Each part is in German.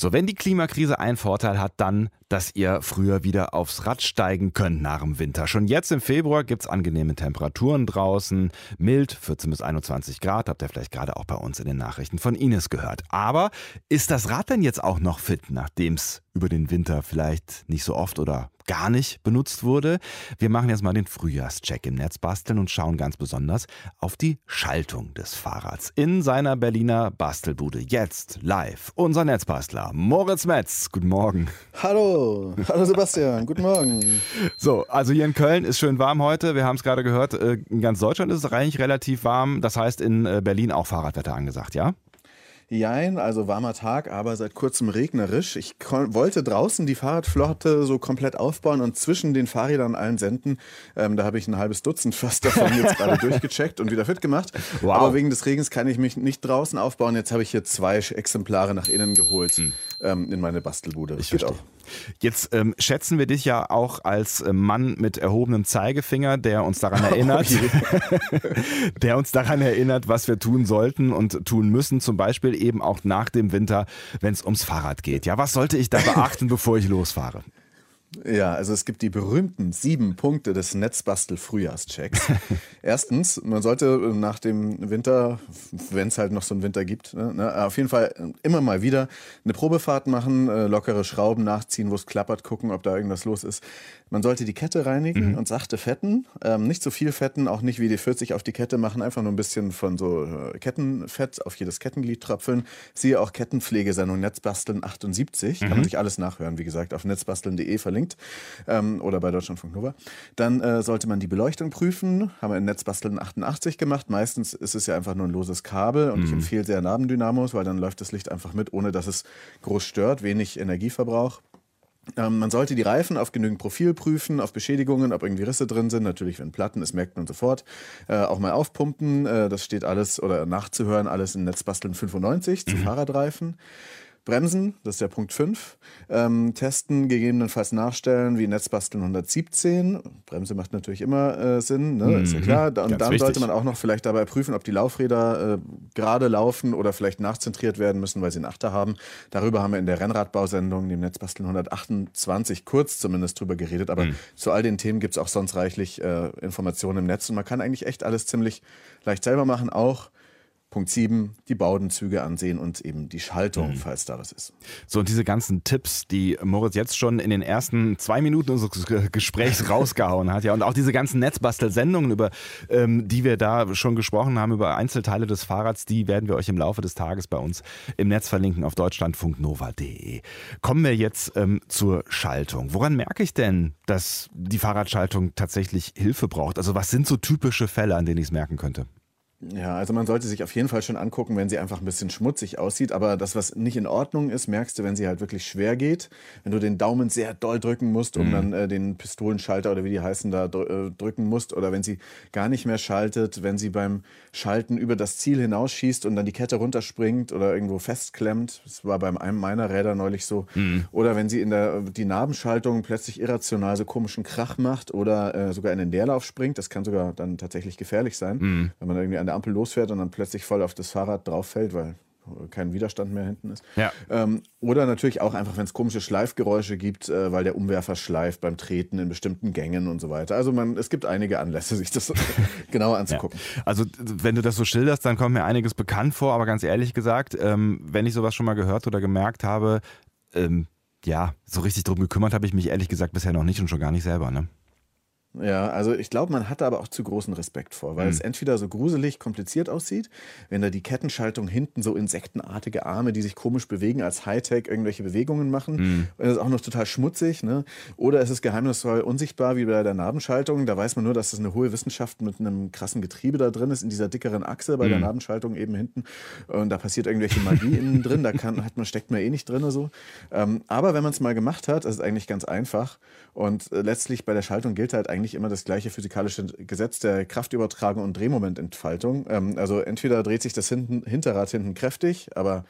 So, wenn die Klimakrise einen Vorteil hat, dann, dass ihr früher wieder aufs Rad steigen könnt nach dem Winter. Schon jetzt im Februar gibt es angenehme Temperaturen draußen, mild, 14 bis 21 Grad, habt ihr vielleicht gerade auch bei uns in den Nachrichten von Ines gehört. Aber ist das Rad denn jetzt auch noch fit, nachdem es über den Winter vielleicht nicht so oft oder gar nicht benutzt wurde. Wir machen jetzt mal den Frühjahrscheck im Netz basteln und schauen ganz besonders auf die Schaltung des Fahrrads in seiner Berliner Bastelbude. Jetzt live unser Netzbastler Moritz Metz. Guten Morgen. Hallo, hallo Sebastian, guten Morgen. So, also hier in Köln ist schön warm heute. Wir haben es gerade gehört, äh, in ganz Deutschland ist es eigentlich relativ warm. Das heißt in äh, Berlin auch Fahrradwetter angesagt, ja? Jein, also warmer Tag, aber seit kurzem regnerisch. Ich wollte draußen die Fahrradflotte so komplett aufbauen und zwischen den Fahrrädern allen senden. Ähm, da habe ich ein halbes Dutzend fast davon jetzt gerade durchgecheckt und wieder fit gemacht. Wow. Aber wegen des Regens kann ich mich nicht draußen aufbauen. Jetzt habe ich hier zwei Exemplare nach innen geholt hm. ähm, in meine Bastelbude. Das ich verstehe. auch. Jetzt ähm, schätzen wir dich ja auch als äh, Mann mit erhobenem Zeigefinger, der uns daran erinnert, der uns daran erinnert, was wir tun sollten und tun müssen, zum Beispiel eben auch nach dem Winter, wenn es ums Fahrrad geht. Ja, was sollte ich da beachten, bevor ich losfahre? Ja, also es gibt die berühmten sieben Punkte des Netzbastel-Frühjahrschecks. Erstens, man sollte nach dem Winter, wenn es halt noch so einen Winter gibt, ne, ne, auf jeden Fall immer mal wieder eine Probefahrt machen, äh, lockere Schrauben nachziehen, wo es klappert, gucken, ob da irgendwas los ist. Man sollte die Kette reinigen mhm. und sachte fetten. Ähm, nicht so viel fetten, auch nicht wie die 40 auf die Kette machen, einfach nur ein bisschen von so äh, Kettenfett auf jedes Kettenglied tröpfeln. Siehe auch Kettenpflegesendung Netzbasteln 78. Mhm. Kann man mhm. sich alles nachhören, wie gesagt, auf netzbasteln.de verlinkt ähm, oder bei Deutschlandfunk Nova. Dann äh, sollte man die Beleuchtung prüfen. Haben wir in Netzbasteln 88 gemacht. Meistens ist es ja einfach nur ein loses Kabel und mhm. ich empfehle sehr Nabendynamos, weil dann läuft das Licht einfach mit, ohne dass es groß stört, wenig Energieverbrauch. Ähm, man sollte die Reifen auf genügend Profil prüfen, auf Beschädigungen, ob irgendwie Risse drin sind. Natürlich, wenn Platten ist, merkt man sofort. Äh, auch mal aufpumpen. Äh, das steht alles oder nachzuhören, alles in Netzbasteln 95 zu mhm. Fahrradreifen. Bremsen, das ist der Punkt 5. Ähm, testen, gegebenenfalls nachstellen, wie Netzbasteln 117. Bremse macht natürlich immer äh, Sinn, ne? mhm. ist ja klar. Und Ganz dann wichtig. sollte man auch noch vielleicht dabei prüfen, ob die Laufräder äh, gerade laufen oder vielleicht nachzentriert werden müssen, weil sie einen Achter haben. Darüber haben wir in der Rennradbausendung, dem Netzbasteln 128, kurz zumindest drüber geredet. Aber mhm. zu all den Themen gibt es auch sonst reichlich äh, Informationen im Netz. Und man kann eigentlich echt alles ziemlich leicht selber machen, auch Punkt 7, die Baudenzüge ansehen und eben die Schaltung, mhm. falls da was ist. So, und diese ganzen Tipps, die Moritz jetzt schon in den ersten zwei Minuten unseres Gesprächs rausgehauen hat, ja, und auch diese ganzen Netzbastel-Sendungen, über ähm, die wir da schon gesprochen haben, über Einzelteile des Fahrrads, die werden wir euch im Laufe des Tages bei uns im Netz verlinken auf deutschlandfunknova.de. Kommen wir jetzt ähm, zur Schaltung. Woran merke ich denn, dass die Fahrradschaltung tatsächlich Hilfe braucht? Also, was sind so typische Fälle, an denen ich es merken könnte? Ja, also man sollte sich auf jeden Fall schon angucken, wenn sie einfach ein bisschen schmutzig aussieht. Aber das, was nicht in Ordnung ist, merkst du, wenn sie halt wirklich schwer geht. Wenn du den Daumen sehr doll drücken musst, um mhm. dann äh, den Pistolenschalter oder wie die heißen da äh, drücken musst. Oder wenn sie gar nicht mehr schaltet, wenn sie beim Schalten über das Ziel hinausschießt und dann die Kette runterspringt oder irgendwo festklemmt. Das war bei einem meiner Räder neulich so. Mhm. Oder wenn sie in der die Nabenschaltung plötzlich irrational so komischen Krach macht oder äh, sogar in den Leerlauf springt. Das kann sogar dann tatsächlich gefährlich sein, mhm. wenn man irgendwie an der Ampel losfährt und dann plötzlich voll auf das Fahrrad drauf fällt, weil kein Widerstand mehr hinten ist. Ja. Ähm, oder natürlich auch einfach, wenn es komische Schleifgeräusche gibt, äh, weil der Umwerfer schleift beim Treten in bestimmten Gängen und so weiter. Also man, es gibt einige Anlässe, sich das genauer anzugucken. Ja. Also wenn du das so schilderst, dann kommt mir einiges bekannt vor, aber ganz ehrlich gesagt, ähm, wenn ich sowas schon mal gehört oder gemerkt habe, ähm, ja, so richtig drum gekümmert habe ich mich ehrlich gesagt bisher noch nicht und schon gar nicht selber. Ne? Ja, also ich glaube, man hat da aber auch zu großen Respekt vor, weil mhm. es entweder so gruselig kompliziert aussieht, wenn da die Kettenschaltung hinten so insektenartige Arme, die sich komisch bewegen, als Hightech irgendwelche Bewegungen machen. Mhm. Und das ist auch noch total schmutzig, ne? Oder es ist geheimnisvoll unsichtbar, wie bei der Nabenschaltung. Da weiß man nur, dass das eine hohe Wissenschaft mit einem krassen Getriebe da drin ist, in dieser dickeren Achse bei mhm. der Nabenschaltung eben hinten. Und da passiert irgendwelche Magie innen drin, da kann, hat man, steckt man eh nicht drin oder so. Ähm, aber wenn man es mal gemacht hat, ist es eigentlich ganz einfach. Und äh, letztlich bei der Schaltung gilt halt eigentlich immer das gleiche physikalische Gesetz der Kraftübertragung und Drehmomententfaltung. Ähm, also entweder dreht sich das hinten, Hinterrad hinten kräftig, aber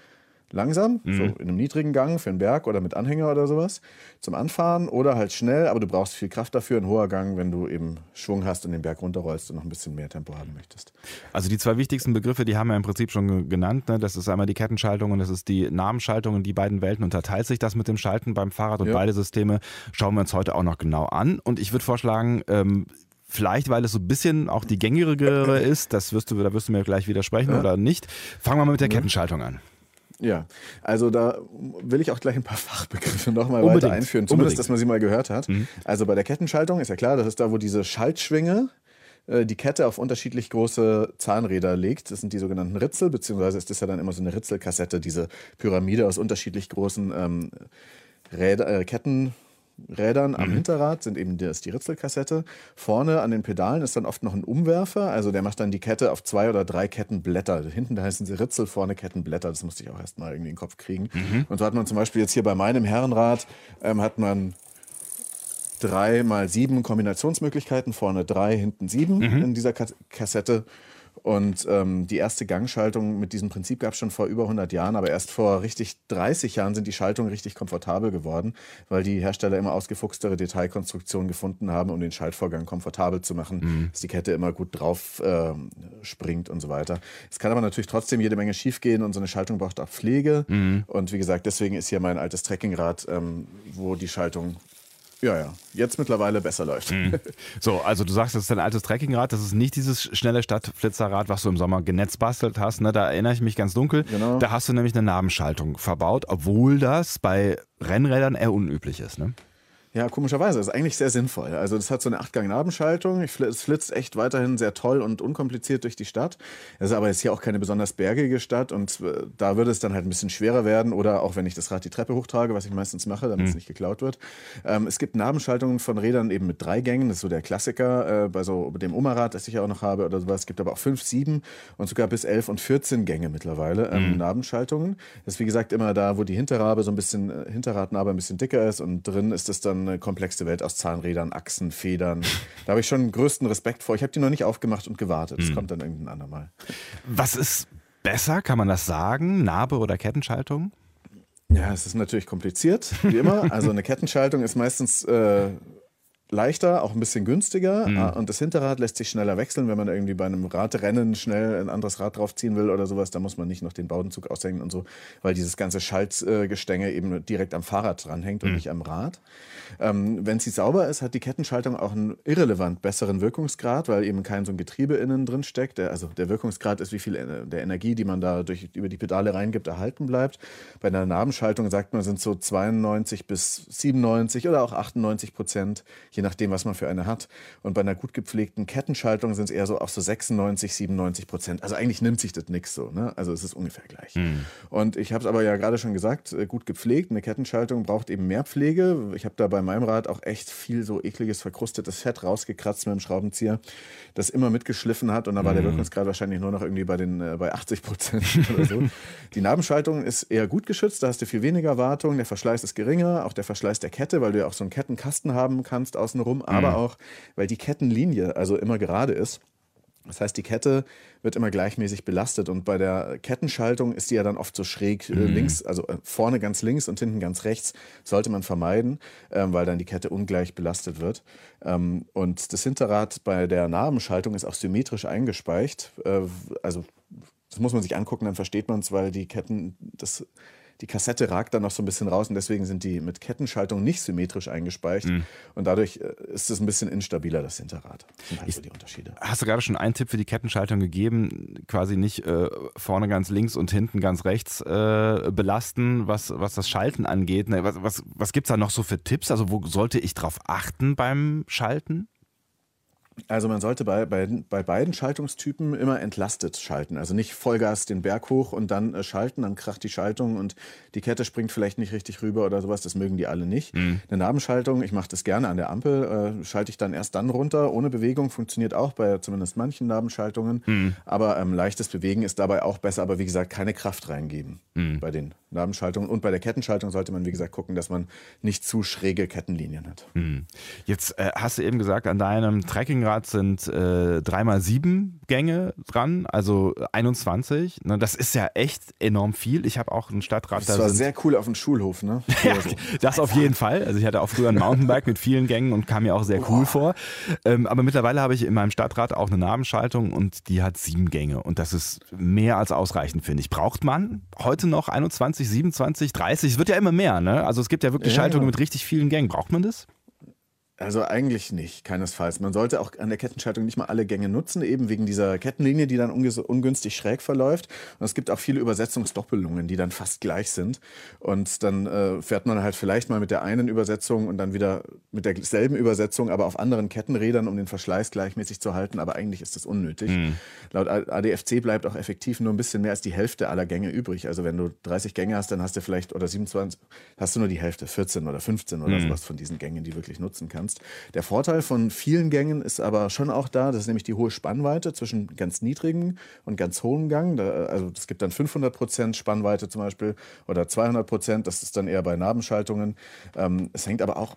langsam, mhm. so in einem niedrigen Gang für einen Berg oder mit Anhänger oder sowas zum Anfahren oder halt schnell, aber du brauchst viel Kraft dafür, ein hoher Gang, wenn du eben Schwung hast und den Berg runterrollst und noch ein bisschen mehr Tempo haben möchtest. Also die zwei wichtigsten Begriffe, die haben wir im Prinzip schon genannt. Ne? Das ist einmal die Kettenschaltung und das ist die Namenschaltung. In die beiden Welten unterteilt sich das mit dem Schalten beim Fahrrad und ja. beide Systeme schauen wir uns heute auch noch genau an. Und ich würde vorschlagen, ähm, Vielleicht, weil es so ein bisschen auch die gängigere ist, das wirst du, da wirst du mir gleich widersprechen ja. oder nicht. Fangen wir mal mit der Kettenschaltung an. Ja, also da will ich auch gleich ein paar Fachbegriffe nochmal weiter einführen, zumindest, Unbedingt. dass man sie mal gehört hat. Mhm. Also bei der Kettenschaltung ist ja klar, das ist da, wo diese Schaltschwinge äh, die Kette auf unterschiedlich große Zahnräder legt. Das sind die sogenannten Ritzel, beziehungsweise ist das ja dann immer so eine Ritzelkassette, diese Pyramide aus unterschiedlich großen ähm, Räder, äh, Ketten. Rädern am mhm. Hinterrad sind eben das, die Ritzelkassette. Vorne an den Pedalen ist dann oft noch ein Umwerfer, also der macht dann die Kette auf zwei oder drei Kettenblätter. Hinten heißen sie Ritzel, vorne Kettenblätter. Das musste ich auch erst mal irgendwie in den Kopf kriegen. Mhm. Und so hat man zum Beispiel jetzt hier bei meinem Herrenrad ähm, hat man drei mal sieben Kombinationsmöglichkeiten, vorne drei, hinten sieben mhm. in dieser Kassette. Und ähm, die erste Gangschaltung mit diesem Prinzip gab es schon vor über 100 Jahren, aber erst vor richtig 30 Jahren sind die Schaltungen richtig komfortabel geworden, weil die Hersteller immer ausgefuchstere Detailkonstruktionen gefunden haben, um den Schaltvorgang komfortabel zu machen, mhm. dass die Kette immer gut drauf äh, springt und so weiter. Es kann aber natürlich trotzdem jede Menge schiefgehen und so eine Schaltung braucht auch Pflege. Mhm. Und wie gesagt, deswegen ist hier mein altes Trekkingrad, ähm, wo die Schaltung ja, ja. Jetzt mittlerweile besser läuft. Mhm. So, also du sagst, das ist dein altes Trekkingrad. Das ist nicht dieses schnelle Stadtflitzerrad, was du im Sommer genetzt bastelt hast. Ne? Da erinnere ich mich ganz dunkel. Genau. Da hast du nämlich eine Nabenschaltung verbaut, obwohl das bei Rennrädern eher unüblich ist. Ne? Ja, komischerweise. Das ist eigentlich sehr sinnvoll. Also das hat so eine Achtgang-Nabenschaltung. Es flitzt echt weiterhin sehr toll und unkompliziert durch die Stadt. Es ist aber jetzt hier auch keine besonders bergige Stadt und äh, da würde es dann halt ein bisschen schwerer werden oder auch wenn ich das Rad die Treppe hochtrage, was ich meistens mache, damit mhm. es nicht geklaut wird. Ähm, es gibt Nabenschaltungen von Rädern eben mit drei Gängen. Das ist so der Klassiker äh, bei so dem Oma-Rad, das ich ja auch noch habe oder sowas. Es gibt aber auch fünf, sieben und sogar bis elf und 14 Gänge mittlerweile ähm, mhm. Nabenschaltungen. Das ist wie gesagt immer da, wo die Hinterrabe so ein bisschen, äh, Hinterradnabe ein bisschen dicker ist und drin ist es dann eine komplexe Welt aus Zahnrädern, Achsen, Federn. Da habe ich schon größten Respekt vor. Ich habe die noch nicht aufgemacht und gewartet. Das mhm. kommt dann irgendein andermal. Was ist besser, kann man das sagen? Narbe oder Kettenschaltung? Ja, es ist natürlich kompliziert, wie immer. Also eine Kettenschaltung ist meistens äh, leichter, auch ein bisschen günstiger. Mhm. Ah, und das Hinterrad lässt sich schneller wechseln, wenn man irgendwie bei einem Radrennen schnell ein anderes Rad draufziehen will oder sowas. Da muss man nicht noch den Baudenzug aushängen und so, weil dieses ganze Schaltgestänge eben direkt am Fahrrad dranhängt und mhm. nicht am Rad. Ähm, wenn sie sauber ist, hat die Kettenschaltung auch einen irrelevant besseren Wirkungsgrad, weil eben kein so ein Getriebe innen drin steckt. Der, also der Wirkungsgrad ist, wie viel der Energie, die man da durch, über die Pedale reingibt, erhalten bleibt. Bei einer Nabenschaltung sagt man, sind so 92 bis 97 oder auch 98 Prozent je nachdem, was man für eine hat. Und bei einer gut gepflegten Kettenschaltung sind es eher so auch so 96, 97 Prozent. Also eigentlich nimmt sich das nichts so. Ne? Also es ist ungefähr gleich. Mhm. Und ich habe es aber ja gerade schon gesagt, äh, gut gepflegt. Eine Kettenschaltung braucht eben mehr Pflege. Ich habe da bei meinem Rad auch echt viel so ekliges, verkrustetes Fett rausgekratzt mit dem Schraubenzieher, das immer mitgeschliffen hat. Und da war mhm. der Wirkungsgrad wahrscheinlich nur noch irgendwie bei, den, äh, bei 80 Prozent oder so. Die Nabenschaltung ist eher gut geschützt. Da hast du viel weniger Wartung. Der Verschleiß ist geringer. Auch der Verschleiß der Kette, weil du ja auch so einen Kettenkasten haben kannst aus außenrum, aber mhm. auch, weil die Kettenlinie also immer gerade ist. Das heißt, die Kette wird immer gleichmäßig belastet und bei der Kettenschaltung ist die ja dann oft so schräg äh, mhm. links, also äh, vorne ganz links und hinten ganz rechts, sollte man vermeiden, ähm, weil dann die Kette ungleich belastet wird. Ähm, und das Hinterrad bei der Nabenschaltung ist auch symmetrisch eingespeicht. Äh, also das muss man sich angucken, dann versteht man es, weil die Ketten, das die Kassette ragt dann noch so ein bisschen raus und deswegen sind die mit Kettenschaltung nicht symmetrisch eingespeicht. Mhm. Und dadurch äh, ist es ein bisschen instabiler, das Hinterrad. Das sind halt so die Unterschiede. Hast du gerade schon einen Tipp für die Kettenschaltung gegeben? Quasi nicht äh, vorne ganz links und hinten ganz rechts äh, belasten, was, was das Schalten angeht. Ne, was was, was gibt es da noch so für Tipps? Also, wo sollte ich drauf achten beim Schalten? Also man sollte bei, bei, bei beiden Schaltungstypen immer entlastet schalten. Also nicht Vollgas den Berg hoch und dann äh, schalten, dann kracht die Schaltung und die Kette springt vielleicht nicht richtig rüber oder sowas. Das mögen die alle nicht. Mhm. Eine Nabenschaltung, ich mache das gerne an der Ampel, äh, schalte ich dann erst dann runter. Ohne Bewegung funktioniert auch bei zumindest manchen Nabenschaltungen. Mhm. Aber ähm, leichtes Bewegen ist dabei auch besser. Aber wie gesagt, keine Kraft reingeben mhm. bei den Nabenschaltungen. Und bei der Kettenschaltung sollte man, wie gesagt, gucken, dass man nicht zu schräge Kettenlinien hat. Mhm. Jetzt äh, hast du eben gesagt, an deinem Tracking Rennrad sind äh, 3x7 Gänge dran, also 21. Ne, das ist ja echt enorm viel. Ich habe auch ein Stadtrad. Das da war sehr cool auf dem Schulhof, ne? ja, so. Das auf jeden Fall. Also ich hatte auch früher ein Mountainbike mit vielen Gängen und kam mir auch sehr cool vor. Ähm, aber mittlerweile habe ich in meinem Stadtrad auch eine Nabenschaltung und die hat sieben Gänge. Und das ist mehr als ausreichend, finde ich. Braucht man heute noch 21, 27, 30? Es wird ja immer mehr, ne? Also es gibt ja wirklich ja, Schaltungen ja. mit richtig vielen Gängen. Braucht man das? Also eigentlich nicht, keinesfalls. Man sollte auch an der Kettenschaltung nicht mal alle Gänge nutzen, eben wegen dieser Kettenlinie, die dann ungünstig schräg verläuft. Und es gibt auch viele Übersetzungsdoppelungen, die dann fast gleich sind. Und dann äh, fährt man halt vielleicht mal mit der einen Übersetzung und dann wieder mit derselben Übersetzung, aber auf anderen Kettenrädern, um den Verschleiß gleichmäßig zu halten. Aber eigentlich ist das unnötig. Mhm. Laut ADFC bleibt auch effektiv nur ein bisschen mehr als die Hälfte aller Gänge übrig. Also wenn du 30 Gänge hast, dann hast du vielleicht, oder 27, hast du nur die Hälfte, 14 oder 15 oder mhm. sowas von diesen Gängen, die wirklich nutzen kannst kannst. Der Vorteil von vielen Gängen ist aber schon auch da, das ist nämlich die hohe Spannweite zwischen ganz niedrigen und ganz hohem Gang. Da, also es gibt dann 500 Prozent Spannweite zum Beispiel oder 200 Prozent, das ist dann eher bei Nabenschaltungen. Ähm, es hängt aber auch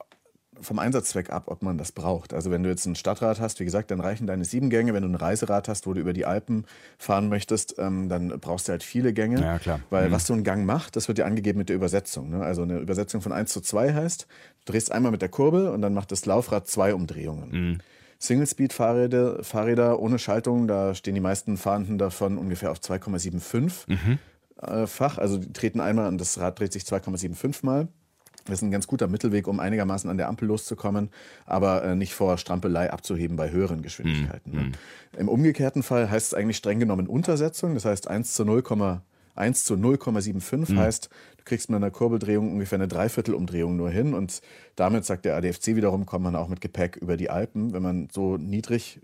vom Einsatzzweck ab, ob man das braucht. Also wenn du jetzt ein Stadtrad hast, wie gesagt, dann reichen deine sieben Gänge. Wenn du ein Reiserad hast, wo du über die Alpen fahren möchtest, ähm, dann brauchst du halt viele Gänge. Ja, klar. Weil mhm. was so ein Gang macht, das wird ja angegeben mit der Übersetzung. Ne? Also eine Übersetzung von 1 zu 2 heißt, drehst einmal mit der Kurbel und dann macht das Laufrad zwei Umdrehungen. Mhm. Single-Speed-Fahrräder Fahrräder ohne Schaltung, da stehen die meisten Fahrenden davon ungefähr auf 2,75 mhm. Äh, Fach. Also die treten einmal und das Rad dreht sich 2,75 Mal. Das ist ein ganz guter Mittelweg, um einigermaßen an der Ampel loszukommen, aber äh, nicht vor Strampelei abzuheben bei höheren Geschwindigkeiten. Mm, mm. Im umgekehrten Fall heißt es eigentlich streng genommen Untersetzung. Das heißt 1 zu 0, 1 zu 0,75 mm. heißt, du kriegst mit einer Kurbeldrehung ungefähr eine Dreiviertelumdrehung nur hin. Und damit, sagt der ADFC wiederum, kommt man auch mit Gepäck über die Alpen, wenn man so niedrig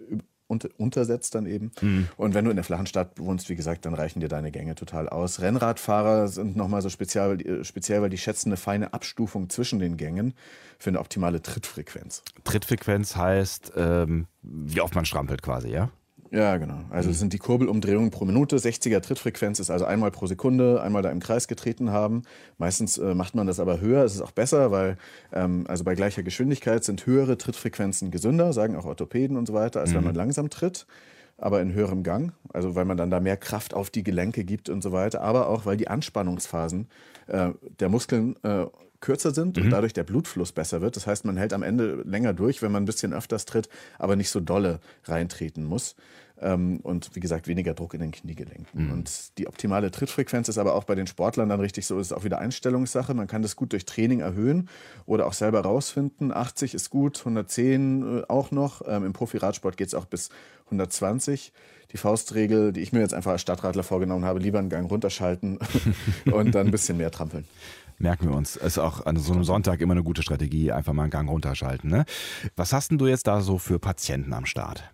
unter, untersetzt dann eben. Mhm. Und wenn du in der flachen Stadt wohnst, wie gesagt, dann reichen dir deine Gänge total aus. Rennradfahrer sind nochmal so speziell, speziell, weil die schätzen eine feine Abstufung zwischen den Gängen für eine optimale Trittfrequenz. Trittfrequenz heißt, ähm, wie oft man strampelt quasi, ja? Ja, genau. Also es sind die Kurbelumdrehungen pro Minute. 60er Trittfrequenz ist also einmal pro Sekunde, einmal da im Kreis getreten haben. Meistens äh, macht man das aber höher. Es ist auch besser, weil ähm, also bei gleicher Geschwindigkeit sind höhere Trittfrequenzen gesünder, sagen auch Orthopäden und so weiter, als mhm. wenn man langsam tritt aber in höherem Gang, also weil man dann da mehr Kraft auf die Gelenke gibt und so weiter, aber auch weil die Anspannungsphasen äh, der Muskeln äh, kürzer sind mhm. und dadurch der Blutfluss besser wird. Das heißt, man hält am Ende länger durch, wenn man ein bisschen öfters tritt, aber nicht so dolle reintreten muss. Ähm, und wie gesagt, weniger Druck in den Kniegelenken. Mhm. Und die optimale Trittfrequenz ist aber auch bei den Sportlern dann richtig so, ist auch wieder Einstellungssache. Man kann das gut durch Training erhöhen oder auch selber rausfinden. 80 ist gut, 110 äh, auch noch. Ähm, Im Profi-Radsport geht es auch bis 120 die Faustregel, die ich mir jetzt einfach als Stadtradler vorgenommen habe, lieber einen Gang runterschalten und dann ein bisschen mehr trampeln. Merken wir uns. Ist auch an so einem Sonntag immer eine gute Strategie, einfach mal einen Gang runterschalten. Ne? Was hast denn du jetzt da so für Patienten am Start?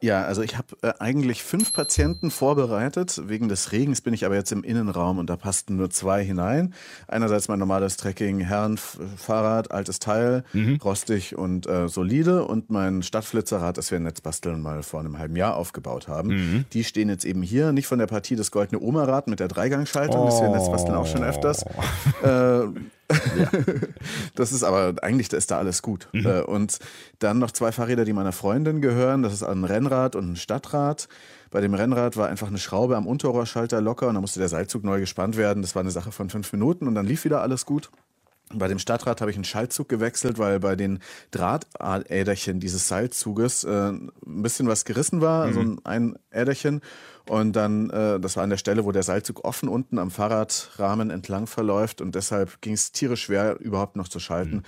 Ja, also ich habe äh, eigentlich fünf Patienten vorbereitet. Wegen des Regens bin ich aber jetzt im Innenraum und da passten nur zwei hinein. Einerseits mein normales Trekking, Herrenfahrrad, altes Teil, mhm. rostig und äh, solide und mein Stadtflitzerrad, das wir in Netzbasteln mal vor einem halben Jahr aufgebaut haben. Mhm. Die stehen jetzt eben hier, nicht von der Partie des Goldene Oma-Rad mit der Dreigangschaltung, oh. das wir in Netzbasteln auch schon öfters. äh, ja. das ist aber eigentlich ist da alles gut. Mhm. Äh, und dann noch zwei Fahrräder, die meiner Freundin gehören. Das ist ein Rennrad und ein Stadtrad. Bei dem Rennrad war einfach eine Schraube am Unterrohrschalter locker und dann musste der Seilzug neu gespannt werden. Das war eine Sache von fünf Minuten und dann lief wieder alles gut. Bei dem Stadtrad habe ich einen Schaltzug gewechselt, weil bei den Drahtäderchen dieses Seilzuges äh, ein bisschen was gerissen war, mhm. so ein, ein Äderchen. Und dann, äh, das war an der Stelle, wo der Seilzug offen unten am Fahrradrahmen entlang verläuft. Und deshalb ging es tierisch schwer, überhaupt noch zu schalten. Mhm.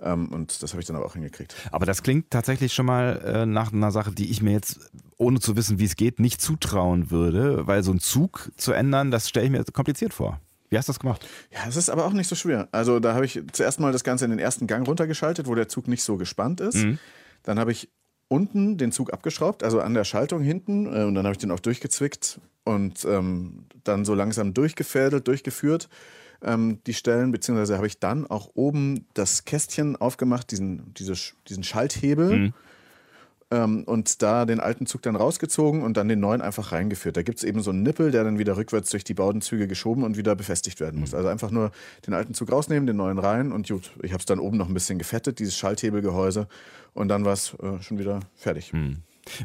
Ähm, und das habe ich dann aber auch hingekriegt. Aber das klingt tatsächlich schon mal äh, nach einer Sache, die ich mir jetzt, ohne zu wissen, wie es geht, nicht zutrauen würde. Weil so einen Zug zu ändern, das stelle ich mir kompliziert vor. Wie hast du das gemacht? Ja, es ist aber auch nicht so schwer. Also da habe ich zuerst mal das Ganze in den ersten Gang runtergeschaltet, wo der Zug nicht so gespannt ist. Mhm. Dann habe ich unten den Zug abgeschraubt, also an der Schaltung hinten. Äh, und dann habe ich den auch durchgezwickt und ähm, dann so langsam durchgefädelt, durchgeführt, ähm, die Stellen. Beziehungsweise habe ich dann auch oben das Kästchen aufgemacht, diesen, diese, diesen Schalthebel. Mhm. Ähm, und da den alten Zug dann rausgezogen und dann den neuen einfach reingeführt. Da gibt es eben so einen Nippel, der dann wieder rückwärts durch die Baudenzüge geschoben und wieder befestigt werden muss. Mhm. Also einfach nur den alten Zug rausnehmen, den neuen rein und gut, ich habe es dann oben noch ein bisschen gefettet, dieses Schalthebelgehäuse und dann war es äh, schon wieder fertig. Mhm.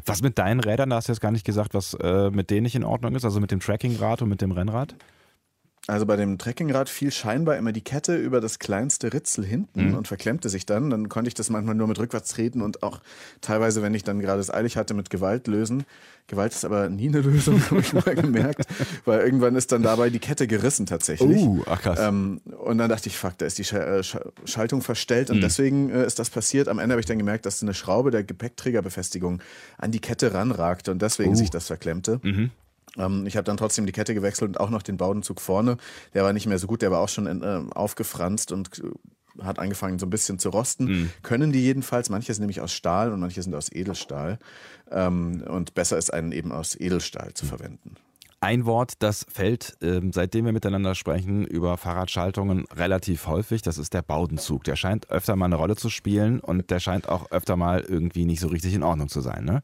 Was mit deinen Rädern, da hast du jetzt gar nicht gesagt, was äh, mit denen nicht in Ordnung ist, also mit dem Trackingrad und mit dem Rennrad? Also bei dem Trekkingrad fiel scheinbar immer die Kette über das kleinste Ritzel hinten mhm. und verklemmte sich dann. Dann konnte ich das manchmal nur mit rückwärts treten und auch teilweise, wenn ich dann gerade es eilig hatte, mit Gewalt lösen. Gewalt ist aber nie eine Lösung, habe ich mal gemerkt, weil irgendwann ist dann dabei die Kette gerissen tatsächlich. Uh, ach krass. Ähm, und dann dachte ich, fuck, da ist die äh, Schaltung verstellt und mhm. deswegen äh, ist das passiert. Am Ende habe ich dann gemerkt, dass eine Schraube der Gepäckträgerbefestigung an die Kette ranragte und deswegen uh. sich das verklemmte. Mhm. Ähm, ich habe dann trotzdem die Kette gewechselt und auch noch den Baudenzug vorne. Der war nicht mehr so gut, der war auch schon in, äh, aufgefranst und äh, hat angefangen so ein bisschen zu rosten. Mhm. Können die jedenfalls. Manche sind nämlich aus Stahl und manche sind aus Edelstahl. Ähm, und besser ist einen eben aus Edelstahl zu mhm. verwenden. Ein Wort, das fällt, ähm, seitdem wir miteinander sprechen, über Fahrradschaltungen relativ häufig. Das ist der Baudenzug. Der scheint öfter mal eine Rolle zu spielen und der scheint auch öfter mal irgendwie nicht so richtig in Ordnung zu sein. Ne?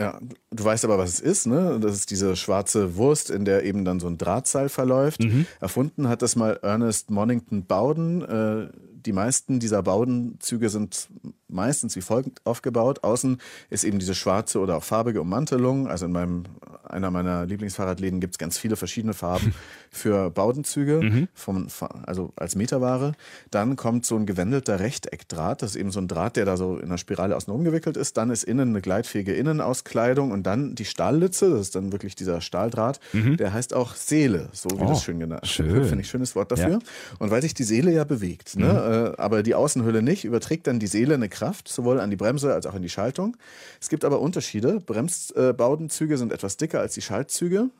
Ja, du weißt aber, was es ist, ne? Das ist diese schwarze Wurst, in der eben dann so ein Drahtseil verläuft. Mhm. Erfunden hat das mal Ernest Monington Bowden. Äh, die meisten dieser Baudenzüge sind meistens wie folgt aufgebaut. Außen ist eben diese schwarze oder auch farbige Ummantelung. Also in meinem, einer meiner Lieblingsfahrradläden gibt es ganz viele verschiedene Farben für Baudenzüge, mhm. vom, also als Meterware. Dann kommt so ein gewendelter Rechteckdraht. Das ist eben so ein Draht, der da so in einer Spirale außen rumgewickelt ist. Dann ist innen eine gleitfähige Innenauskleidung und dann die Stahllitze. Das ist dann wirklich dieser Stahldraht. Mhm. Der heißt auch Seele, so wie oh, das schön genannt schön. Finde ich schönes Wort dafür. Ja. Und weil sich die Seele ja bewegt, ne? Mhm. Äh, aber die Außenhülle nicht, überträgt dann die Seele eine Kraft, sowohl an die Bremse als auch in die Schaltung. Es gibt aber Unterschiede. Bremsbaudenzüge sind etwas dicker als die Schaltzüge.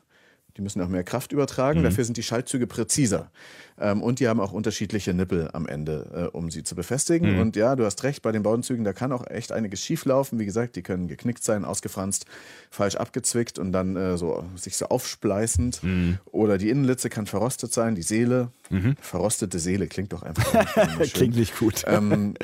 Die müssen auch mehr Kraft übertragen. Mhm. Dafür sind die Schaltzüge präziser. Ähm, und die haben auch unterschiedliche Nippel am Ende, äh, um sie zu befestigen. Mhm. Und ja, du hast recht, bei den Baudenzügen, da kann auch echt einiges schief laufen. Wie gesagt, die können geknickt sein, ausgefranst, falsch abgezwickt und dann äh, so sich so aufspleißend. Mhm. Oder die Innenlitze kann verrostet sein, die Seele. Mhm. Verrostete Seele klingt doch einfach nicht Klingt nicht gut. Ähm,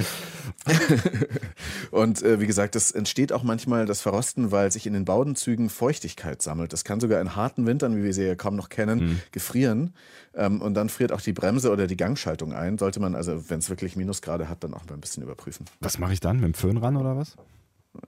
und äh, wie gesagt, das entsteht auch manchmal das Verrosten, weil sich in den Baudenzügen Feuchtigkeit sammelt. Das kann sogar in harten Wintern, wie wir sie ja kaum noch kennen, mhm. gefrieren. Ähm, und dann friert auch die Bremse oder die Gangschaltung ein. Sollte man also, wenn es wirklich Minusgrade hat, dann auch mal ein bisschen überprüfen. Was mache ich dann? Mit dem Föhn ran oder was?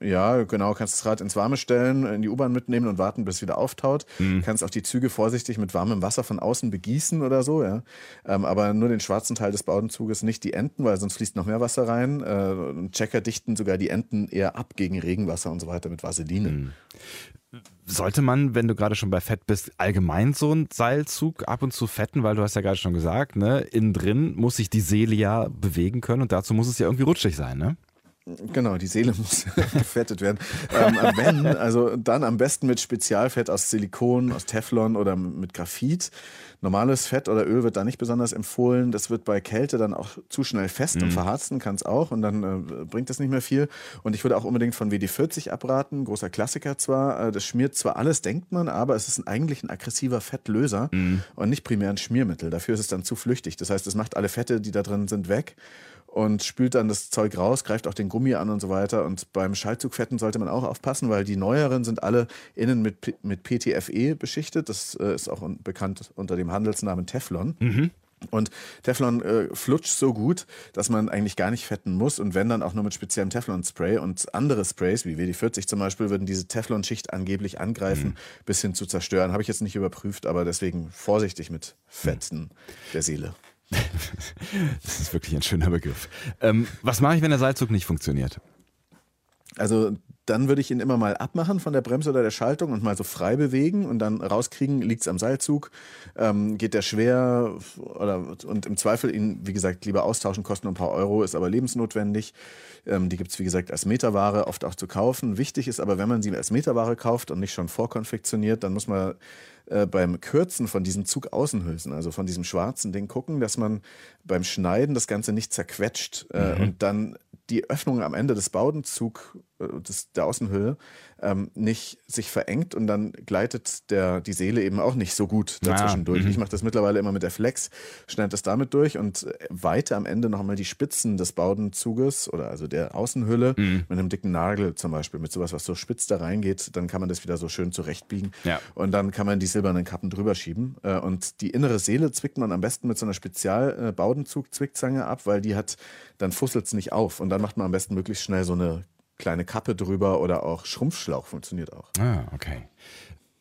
Ja, genau. Kannst das Rad ins Warme stellen, in die U-Bahn mitnehmen und warten, bis es wieder auftaut. Mhm. Kannst auch die Züge vorsichtig mit warmem Wasser von außen begießen oder so, ja. Ähm, aber nur den schwarzen Teil des Baudenzuges, nicht die Enden, weil sonst fließt noch mehr Wasser rein. Äh, Checker dichten sogar die Enden eher ab gegen Regenwasser und so weiter mit Vaseline. Mhm. Sollte man, wenn du gerade schon bei Fett bist, allgemein so einen Seilzug ab und zu fetten, weil du hast ja gerade schon gesagt, ne, innen drin muss sich die Seele ja bewegen können und dazu muss es ja irgendwie rutschig sein, ne? Genau, die Seele muss gefettet werden. Ähm, wenn, also dann am besten mit Spezialfett aus Silikon, aus Teflon oder mit Graphit. Normales Fett oder Öl wird da nicht besonders empfohlen. Das wird bei Kälte dann auch zu schnell fest mhm. und verharzen kann es auch und dann äh, bringt das nicht mehr viel. Und ich würde auch unbedingt von WD-40 abraten. Großer Klassiker zwar. Äh, das schmiert zwar alles, denkt man, aber es ist eigentlich ein aggressiver Fettlöser mhm. und nicht primär ein Schmiermittel. Dafür ist es dann zu flüchtig. Das heißt, es macht alle Fette, die da drin sind, weg und spült dann das Zeug raus, greift auch den Gummi an und so weiter. Und beim Schaltzugfetten sollte man auch aufpassen, weil die neueren sind alle innen mit, mit PTFE beschichtet. Das äh, ist auch bekannt unter dem Handelsnamen Teflon. Mhm. Und Teflon äh, flutscht so gut, dass man eigentlich gar nicht fetten muss. Und wenn dann auch nur mit speziellem Teflon-Spray. Und andere Sprays, wie WD-40 zum Beispiel, würden diese Teflon-Schicht angeblich angreifen, mhm. bis hin zu zerstören. Habe ich jetzt nicht überprüft, aber deswegen vorsichtig mit Fetten mhm. der Seele. das ist wirklich ein schöner Begriff. Ähm, was mache ich, wenn der Seilzug nicht funktioniert? Also dann würde ich ihn immer mal abmachen von der Bremse oder der Schaltung und mal so frei bewegen und dann rauskriegen, liegt es am Seilzug, ähm, geht der schwer oder und im Zweifel ihn, wie gesagt, lieber austauschen, kosten ein paar Euro, ist aber lebensnotwendig. Ähm, die gibt es, wie gesagt, als Meterware oft auch zu kaufen. Wichtig ist aber, wenn man sie als Meterware kauft und nicht schon vorkonfektioniert, dann muss man äh, beim Kürzen von diesen Zugaußenhülsen, also von diesem schwarzen Ding, gucken, dass man beim Schneiden das Ganze nicht zerquetscht äh, mhm. und dann die Öffnung am Ende des Baudenzug des, der Außenhülle ähm, nicht sich verengt und dann gleitet der, die Seele eben auch nicht so gut dazwischen durch. mhm. Ich mache das mittlerweile immer mit der Flex, schneide das damit durch und äh, weite am Ende nochmal die Spitzen des Baudenzuges oder also der Außenhülle Mhm. mit einem dicken Nagel zum Beispiel, mit sowas, was so spitz da reingeht, dann kann man das wieder so schön zurechtbiegen Ja. und dann kann man die silbernen Kappen drüber schieben. Äh, Und die innere Seele zwickt man am besten mit so einer Spezial-Baudenzug-Zwickzange ab, weil die hat, dann fusselt es nicht auf. Und dann macht man am besten möglichst schnell so eine kleine Kappe drüber oder auch Schrumpfschlauch funktioniert auch. Ah, okay.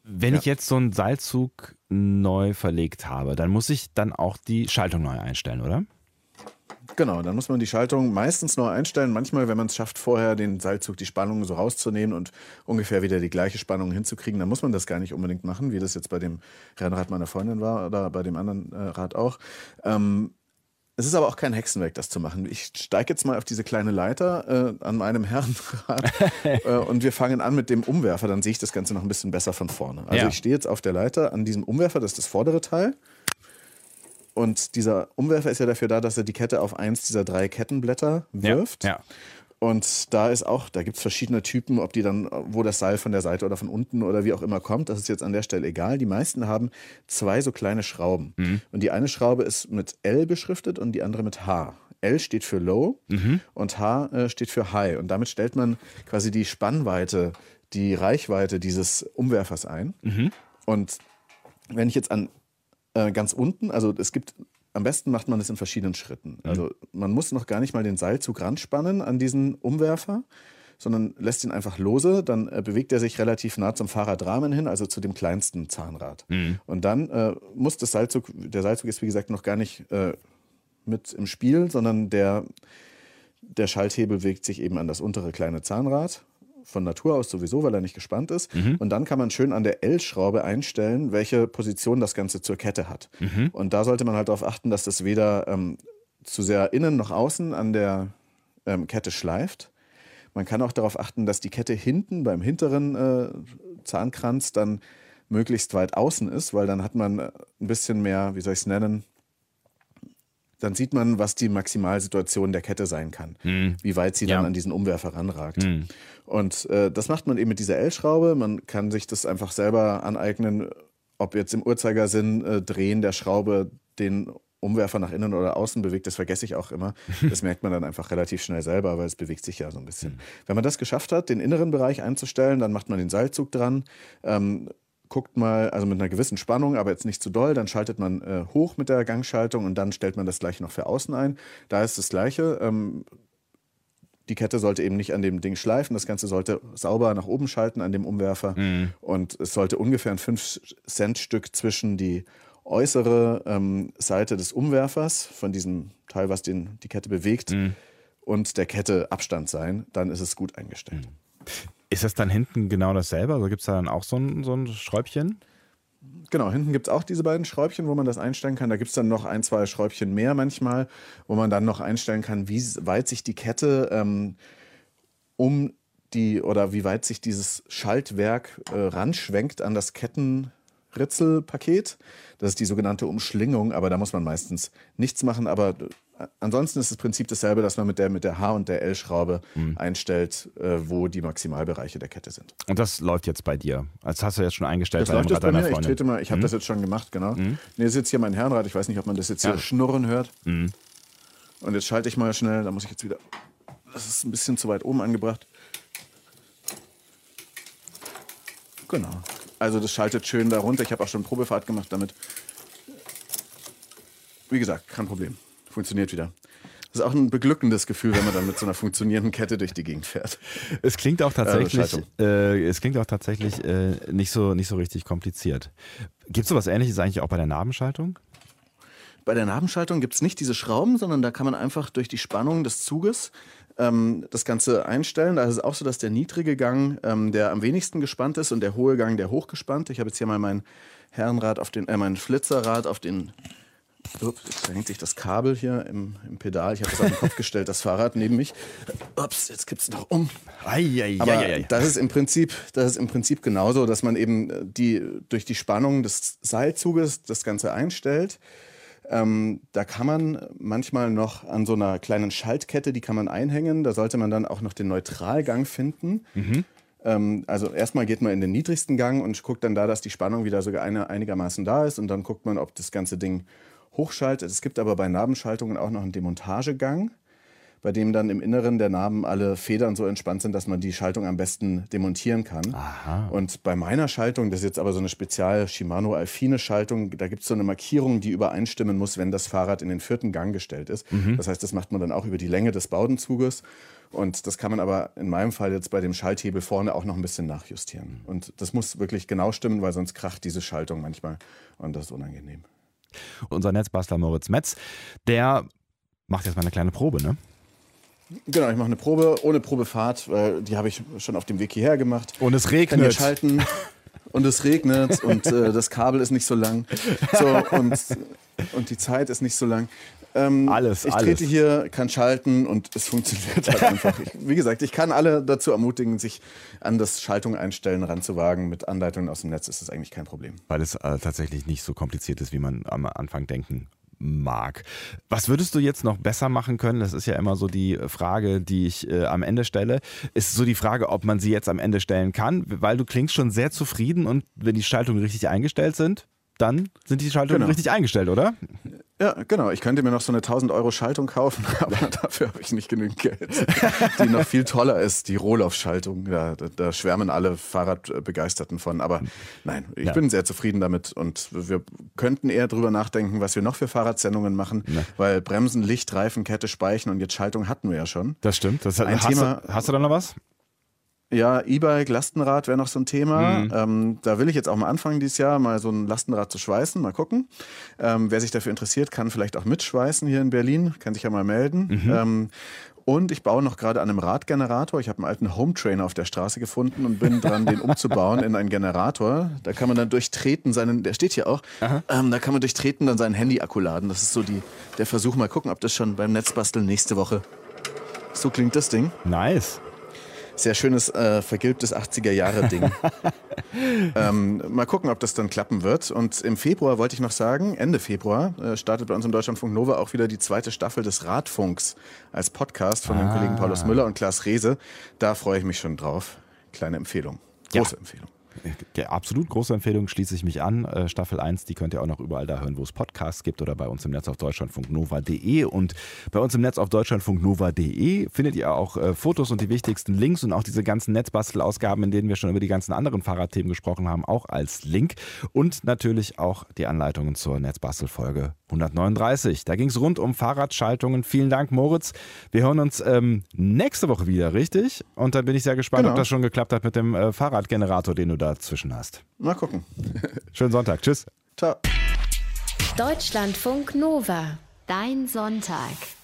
Wenn Ja. ich jetzt so einen Seilzug neu verlegt habe, dann muss ich dann auch die Schaltung neu einstellen, oder? Genau, dann muss man die Schaltung meistens neu einstellen. Manchmal, wenn man es schafft, vorher den Seilzug, die Spannung so rauszunehmen und ungefähr wieder die gleiche Spannung hinzukriegen, dann muss man das gar nicht unbedingt machen, wie das jetzt bei dem Rennrad meiner Freundin war oder bei dem anderen äh, Rad auch. Ähm, es ist aber auch kein Hexenwerk, das zu machen. Ich steige jetzt mal auf diese kleine Leiter äh, an meinem Herrenrad äh, und wir fangen an mit dem Umwerfer. Dann sehe ich das Ganze noch ein bisschen besser von vorne. Also Ja. ich stehe jetzt auf der Leiter an diesem Umwerfer, das ist das vordere Teil. Und dieser Umwerfer ist ja dafür da, dass er die Kette auf eins dieser drei Kettenblätter wirft. Ja. Und da ist auch, da gibt es verschiedene Typen, ob die dann, wo das Seil von der Seite oder von unten oder wie auch immer kommt, das ist jetzt an der Stelle egal. Die meisten haben zwei so kleine Schrauben. Und die eine Schraube ist mit L beschriftet und die andere mit H. L steht für Low und H äh, steht für High. Und damit stellt man quasi die Spannweite, die Reichweite dieses Umwerfers ein. Und wenn ich jetzt an äh, ganz unten, also es gibt, am besten macht man das in verschiedenen Schritten. Also man muss noch gar nicht mal den Seilzug ranspannen an diesen Umwerfer, sondern lässt ihn einfach lose, dann äh, bewegt er sich relativ nah zum Fahrradrahmen hin, also zu dem kleinsten Zahnrad. Und dann äh, muss das Seilzug, der Seilzug ist wie gesagt noch gar nicht äh, mit im Spiel, sondern der, der Schalthebel bewegt sich eben an das untere kleine Zahnrad. Von Natur aus sowieso, weil er nicht gespannt ist. Und dann kann man schön an der L-Schraube einstellen, welche Position das Ganze zur Kette hat. Und da sollte man halt darauf achten, dass das weder ähm, zu sehr innen noch außen an der ähm, Kette schleift. Man kann auch darauf achten, dass die Kette hinten beim hinteren äh, Zahnkranz dann möglichst weit außen ist, weil dann hat man äh, ein bisschen mehr, wie soll ich es nennen, dann sieht man, was die Maximalsituation der Kette sein kann, wie weit sie dann Ja. an diesen Umwerfer ranragt. Und äh, das macht man eben mit dieser L-Schraube. Man kann sich das einfach selber aneignen, ob jetzt im Uhrzeigersinn äh, Drehen der Schraube den Umwerfer nach innen oder außen bewegt, das vergesse ich auch immer. Das merkt man dann einfach relativ schnell selber, weil es bewegt sich ja so ein bisschen. Wenn man das geschafft hat, den inneren Bereich einzustellen, dann macht man den Seilzug dran. Ähm, guckt mal, also mit einer gewissen Spannung, aber jetzt nicht zu doll, dann schaltet man äh, hoch mit der Gangschaltung und dann stellt man das gleiche noch für außen ein. Da ist das gleiche. Ähm, die Kette sollte eben nicht an dem Ding schleifen, das Ganze sollte sauber nach oben schalten an dem Umwerfer und es sollte ungefähr ein 5-Cent-Stück zwischen die äußere ähm, Seite des Umwerfers, von diesem Teil, was den, die Kette bewegt, und der Kette Abstand sein, dann ist es gut eingestellt. Ist das dann hinten genau dasselbe? Also gibt es da dann auch so ein, so ein Schräubchen? Genau, hinten gibt es auch diese beiden Schräubchen, wo man das einstellen kann. Da gibt es dann noch ein, zwei Schräubchen mehr manchmal, wo man dann noch einstellen kann, wie weit sich die Kette ähm, um die oder wie weit sich dieses Schaltwerk äh, ranschwenkt an das Kettenritzelpaket. Das ist die sogenannte Umschlingung, aber da muss man meistens nichts machen. Aber äh, ansonsten ist das Prinzip dasselbe, dass man mit der, mit der H- und der L-Schraube einstellt, äh, wo die Maximalbereiche der Kette sind. Und das läuft jetzt bei dir. Das hast du jetzt schon eingestellt Das bei läuft jetzt bei mir. Ich trete mal, ich habe das jetzt schon gemacht, genau. Nee, das ist jetzt hier mein Herrenrad. Ich weiß nicht, ob man das jetzt hier Ja. schnurren hört. Und jetzt schalte ich mal schnell. Da muss ich jetzt wieder. Das ist ein bisschen zu weit oben angebracht. Genau. Also das schaltet schön da runter. Ich habe auch schon Probefahrt gemacht damit. Wie gesagt, kein Problem. Funktioniert wieder. Das ist auch ein beglückendes Gefühl, wenn man dann mit so einer funktionierenden Kette durch die Gegend fährt. Es klingt auch tatsächlich, Schaltung. äh, es klingt auch tatsächlich äh, nicht, so, nicht so richtig kompliziert. Gibt es sowas ähnliches eigentlich auch bei der Nabenschaltung? Bei der Nabenschaltung gibt es nicht diese Schrauben, sondern da kann man einfach durch die Spannung des Zuges ähm, das Ganze einstellen. Da ist es auch so, dass der niedrige Gang ähm, der am wenigsten gespannt ist und der hohe Gang der hochgespannt. Ich habe jetzt hier mal mein Herrenrad auf den, äh, mein Flitzerrad auf den. Ups, jetzt hängt sich das Kabel hier im, im Pedal. Ich habe das auf den Kopf gestellt, das Fahrrad neben mich. Ups, jetzt kippt es noch um. Aber das ist im Prinzip, das ist im Prinzip genauso, dass man eben äh, die durch die Spannung des Seilzuges das Ganze einstellt. Ähm, da kann man manchmal noch an so einer kleinen Schaltkette, die kann man einhängen. Da sollte man dann auch noch den Neutralgang finden. Mhm. Ähm, also erstmal geht man in den niedrigsten Gang und guckt dann da, dass die Spannung wieder sogar eine, einigermaßen da ist. Und dann guckt man, ob das ganze Ding hochschaltet. Es gibt aber bei Nabenschaltungen auch noch einen Demontagegang bei dem dann im Inneren der Narben alle Federn so entspannt sind, dass man die Schaltung am besten demontieren kann. Aha. Und bei meiner Schaltung, das ist jetzt aber so eine spezial Shimano Alfine Schaltung, da gibt es so eine Markierung, die übereinstimmen muss, wenn das Fahrrad in den vierten Gang gestellt ist. Mhm. Das heißt, das macht man dann auch über die Länge des Baudenzuges. Und das kann man aber in meinem Fall jetzt bei dem Schalthebel vorne auch noch ein bisschen nachjustieren. Und das muss wirklich genau stimmen, weil sonst kracht diese Schaltung manchmal und das ist unangenehm. Unser Netzbastler Moritz Metz, der macht jetzt mal eine kleine Probe, ne? Genau, ich mache eine Probe ohne Probefahrt, weil die habe ich schon auf dem Weg hierher gemacht. Und es regnet. Kann schalten und es regnet und äh, das Kabel ist nicht so lang. So, und, und die Zeit ist nicht so lang. Ähm, alles, ich alles. trete hier, kann schalten und es funktioniert halt einfach. Ich, wie gesagt, ich kann alle dazu ermutigen, sich an das Schaltung einstellen ranzuwagen. Mit Anleitungen aus dem Netz ist das eigentlich kein Problem. Weil es äh, tatsächlich nicht so kompliziert ist, wie man am Anfang denken mag. Was würdest du jetzt noch besser machen können? Das ist ja immer so die Frage, die ich äh, am Ende stelle. Ist so die Frage, ob man sie jetzt am Ende stellen kann, weil du klingst schon sehr zufrieden und wenn die Schaltungen richtig eingestellt sind, dann sind die Schaltungen genau. richtig eingestellt, oder? Ja, genau. Ich könnte mir noch so eine 1000 Euro Schaltung kaufen, aber dafür habe ich nicht genügend Geld. Die noch viel toller ist, die Rohlauf-Schaltung. Da, da, da, schwärmen alle Fahrradbegeisterten von. Aber nein, ich ja. bin sehr zufrieden damit und wir könnten eher drüber nachdenken, was wir noch für Fahrradsendungen machen, ja. weil Bremsen, Licht, Reifen, Kette, Speichen und jetzt Schaltung hatten wir ja schon. Das stimmt. Das hat, ein hast, Thema, du, hast du da noch was? Ja, E-Bike, Lastenrad wäre noch so ein Thema. Mhm. Ähm, da will ich jetzt auch mal anfangen dieses Jahr, mal so ein Lastenrad zu schweißen, mal gucken. Ähm, wer sich dafür interessiert, kann vielleicht auch mitschweißen hier in Berlin, kann sich ja mal melden. Mhm. Ähm, und ich baue noch gerade an einem Radgenerator. Ich habe einen alten Home Trainer auf der Straße gefunden und bin dran, den umzubauen in einen Generator. Da kann man dann durchtreten seinen, der steht hier auch, ähm, da kann man durchtreten dann sein Handy-Akku laden. Das ist so die, der Versuch. Mal gucken, ob das schon beim Netzbasteln nächste Woche. So klingt das Ding. Nice sehr schönes, äh, vergilbtes 80er-Jahre-Ding. ähm, mal gucken, ob das dann klappen wird. Und im Februar wollte ich noch sagen, Ende Februar äh, startet bei uns im Deutschlandfunk Nova auch wieder die zweite Staffel des Radfunks als Podcast von ah. dem Kollegen Paulus Müller und Klaas Rehse. Da freue ich mich schon drauf. Kleine Empfehlung. Große ja. Empfehlung. Absolut große Empfehlung, schließe ich mich an. Äh, Staffel 1, die könnt ihr auch noch überall da hören, wo es Podcasts gibt oder bei uns im Netz auf deutschlandfunknova.de. Und bei uns im Netz auf deutschlandfunknova.de findet ihr auch äh, Fotos und die wichtigsten Links und auch diese ganzen Netzbastelausgaben, in denen wir schon über die ganzen anderen Fahrradthemen gesprochen haben, auch als Link. Und natürlich auch die Anleitungen zur Netzbastelfolge 139. Da ging es rund um Fahrradschaltungen. Vielen Dank, Moritz. Wir hören uns ähm, nächste Woche wieder, richtig? Und dann bin ich sehr gespannt, genau. ob das schon geklappt hat mit dem äh, Fahrradgenerator, den du dazwischen hast. Mal gucken. Schönen Sonntag. Tschüss. Ciao. Deutschlandfunk Nova. Dein Sonntag.